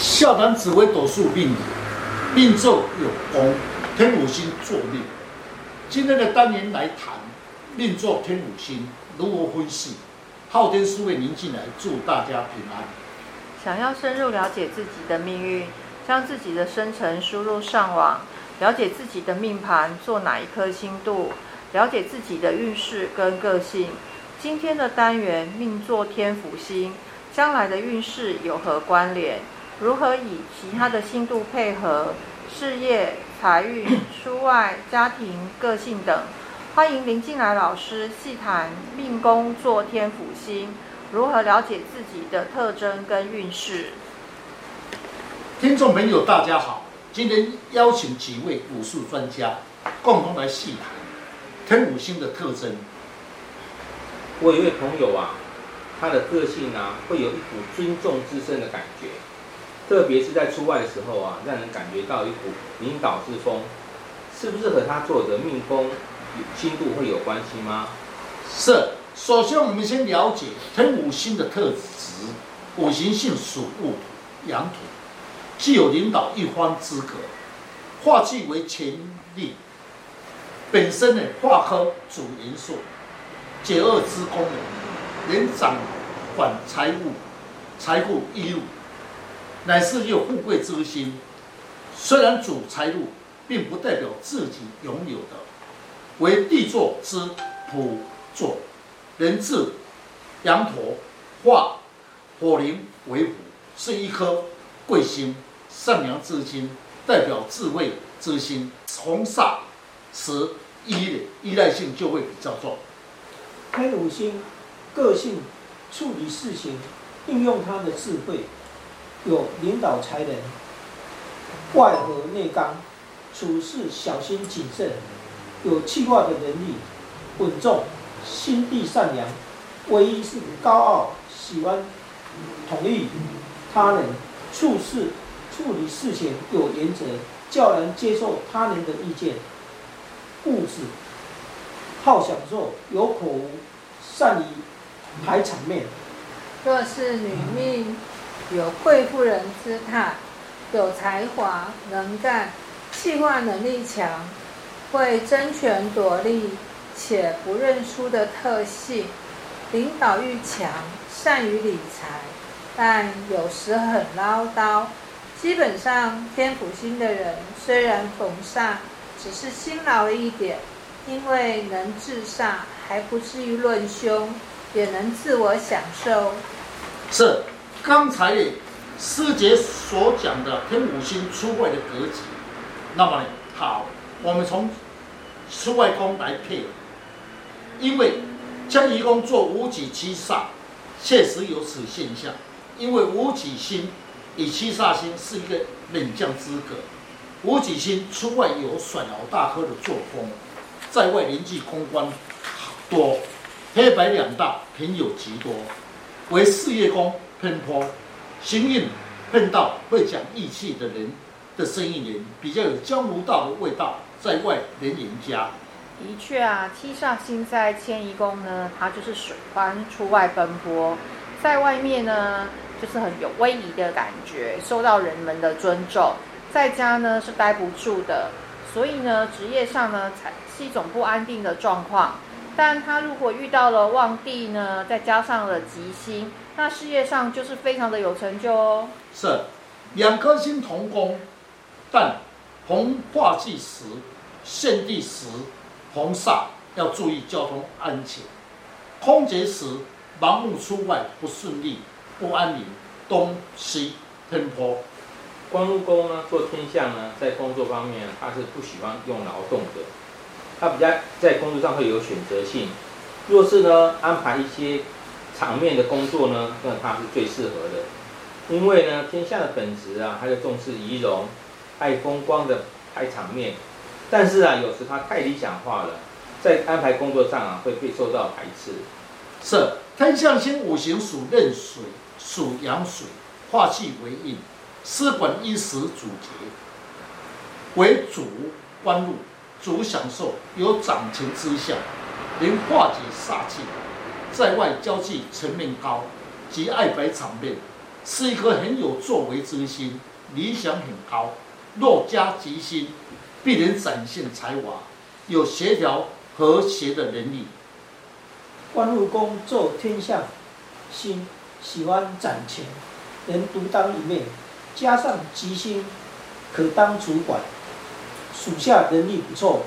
下单紫微斗数命理，命坐有功，天五星坐命。今天的单元来谈命座天五星如何分析。昊天书院您进来，祝大家平安。想要深入了解自己的命运，将自己的生辰输入上网，了解自己的命盘坐哪一颗星度，了解自己的运势跟个性。今天的单元命座天府星，将来的运势有何关联？如何以其他的星度配合事业、财运、出外、家庭、个性等？欢迎林进来老师细谈命宫坐天府星，如何了解自己的特征跟运势。听众朋友，大家好，今天邀请几位武术专家共同来细谈天府星的特征。我有一位朋友啊，他的个性啊，会有一股尊重自身的感觉。特别是在出外的时候啊，让人感觉到一股领导之风，是不是和他做的命宫星度会有关系吗？是。首先，我们先了解天五星的特质。五行性属木土、阳土，具有领导一方资格。化气为权力，本身呢，化科主元素，解厄之功能，能掌管财务、财务义务。乃是有富贵之心，虽然主财路，并不代表自己拥有的。为地坐之普坐，人字羊驼，化火灵为虎，是一颗贵星，善良之心，代表智慧之心。从煞时依依赖性就会比较重。天府星个性处理事情，运用他的智慧。有领导才能，外和内刚，处事小心谨慎，有计划的能力，稳重，心地善良，唯一是高傲，喜欢同意他人，处事处理事情有原则，较难接受他人的意见，固执好享受，有口无，善于排场面。若是女命。有贵妇人姿态，有才华、能干、计划能力强，会争权夺利且不认输的特性，领导欲强，善于理财，但有时很唠叨。基本上，天府星的人虽然逢煞，只是辛劳了一点，因为能制煞，还不至于论凶，也能自我享受。是。刚才师姐所讲的天五星出外的格局，那么呢，好，我们从出外宫来配，因为迁移宫做武曲七煞，确实有此现象。因为武曲星与七煞星是一个冷将之格，武曲星出外有甩老大哥的作风，在外人际公关多，黑白两道朋友极多，为事业宫。偏颇，行运碰到会讲义气的人的生意人，比较有江湖道的味道，在外人缘佳。的确啊，七煞星在迁移宫呢，它就是水般出外奔波，在外面呢就是很有威仪的感觉，受到人们的尊重。在家呢是待不住的，所以呢职业上呢才是一种不安定的状况。但他如果遇到了旺地呢，再加上了吉星。那事业上就是非常的有成就哦。是，两颗星同宫，但逢化忌时、限地时、逢煞要注意交通安全。空劫时盲目出外不顺利、不安宁，东西偏颇。官禄宫呢，做天相呢，在工作方面他是不喜欢用劳动的，他比较在工作上会有选择性。若是呢安排一些。场面的工作呢，那他是最适合的，因为呢，天下的本质啊，他就重视仪容，爱风光的排场面，但是啊，有时他太理想化了，在安排工作上啊，会被受到排斥。是天象星五行属壬水，属阳水，化气为印，司管衣食主节，为主官禄，主享受，有掌权之相，能化解煞气。在外交际层面高，及爱摆场面，是一颗很有作为之心，理想很高。若加吉星，必能展现才华，有协调和谐的能力。官禄宫坐天相星，喜欢攒钱，能独当一面，加上吉星，可当主管，属下能力不错，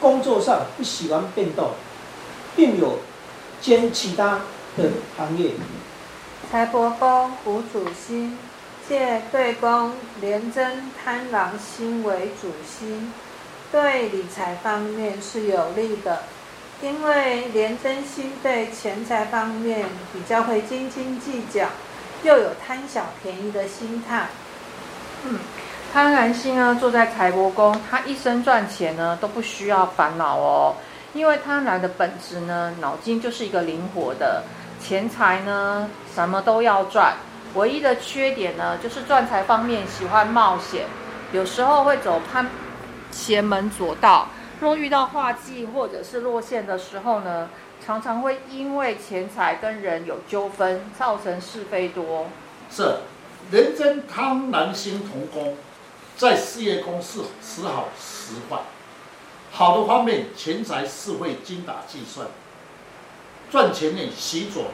工作上不喜欢变动，并有兼其他的行业。财帛宫无主星，借对宫廉贞贪狼星为主星，对理财方面是有利的。因为廉贞星对钱财方面比较会斤斤计较，又有贪小便宜的心态。嗯，贪婪星呢，坐在财帛宫，他一生赚钱呢都不需要烦恼哦。因为贪婪的本质呢，脑筋就是一个灵活的，钱财呢什么都要赚。唯一的缺点呢，就是赚财方面喜欢冒险，有时候会走攀邪门左道。若遇到化忌或者是落陷的时候呢，常常会因为钱财跟人有纠纷，造成是非多。是，廉贞贪狼星同宫，在事业宫是时好时坏。好的方面，钱财是会精打细算，赚钱呢喜左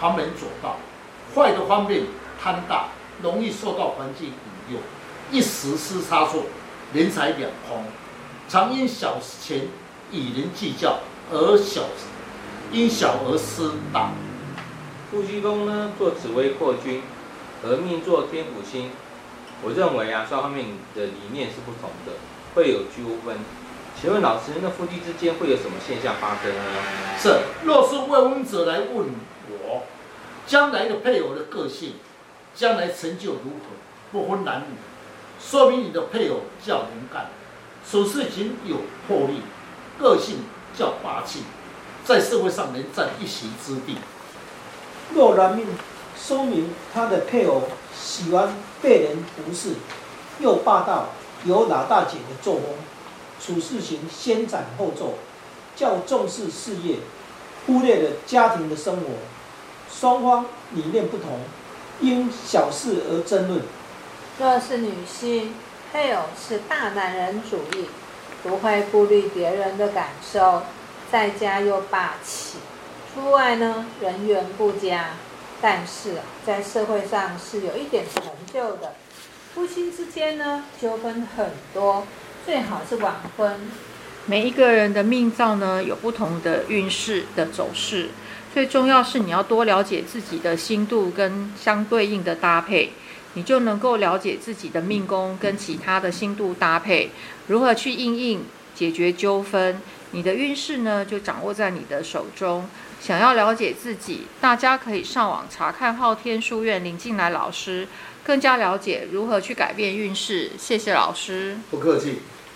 旁门左道；坏的方面，贪大，容易受到环境引诱，一时失差错，人财两空。常因小钱与人计较而小，因小而失大。夫妻宫呢，做紫微破军，和命做天府星。我认为啊，双方面的理念是不同的，会有纠纷。请问老师，那夫妻之间会有什么现象发生呢？是，若是未婚者来问我，将来的配偶的个性，将来成就如何？不分男女，说明你的配偶较能干。处事情有魄力，个性较霸气，在社会上能占一席之地。若男命，说明他的配偶喜欢被人服侍，又霸道，有老大姐的作风，处事情先斩后奏，较重视事业，忽略了家庭的生活。双方理念不同，因小事而争论。若是女性。配偶是大男人主义，不会顾虑别人的感受，在家又霸气，出外呢人缘不佳，但是在社会上是有一点成就的。夫妻之间呢纠纷很多，最好是晚婚。每一个人的命造呢有不同的运势的走势，最重要是你要多了解自己的星度跟相对应的搭配。你就能够了解自己的命宫跟其他的星度搭配，如何去应应解决纠纷。你的运势呢，就掌握在你的手中。想要了解自己，大家可以上网查看昊天书院林进来老师，更加了解如何去改变运势。谢谢老师，不客气。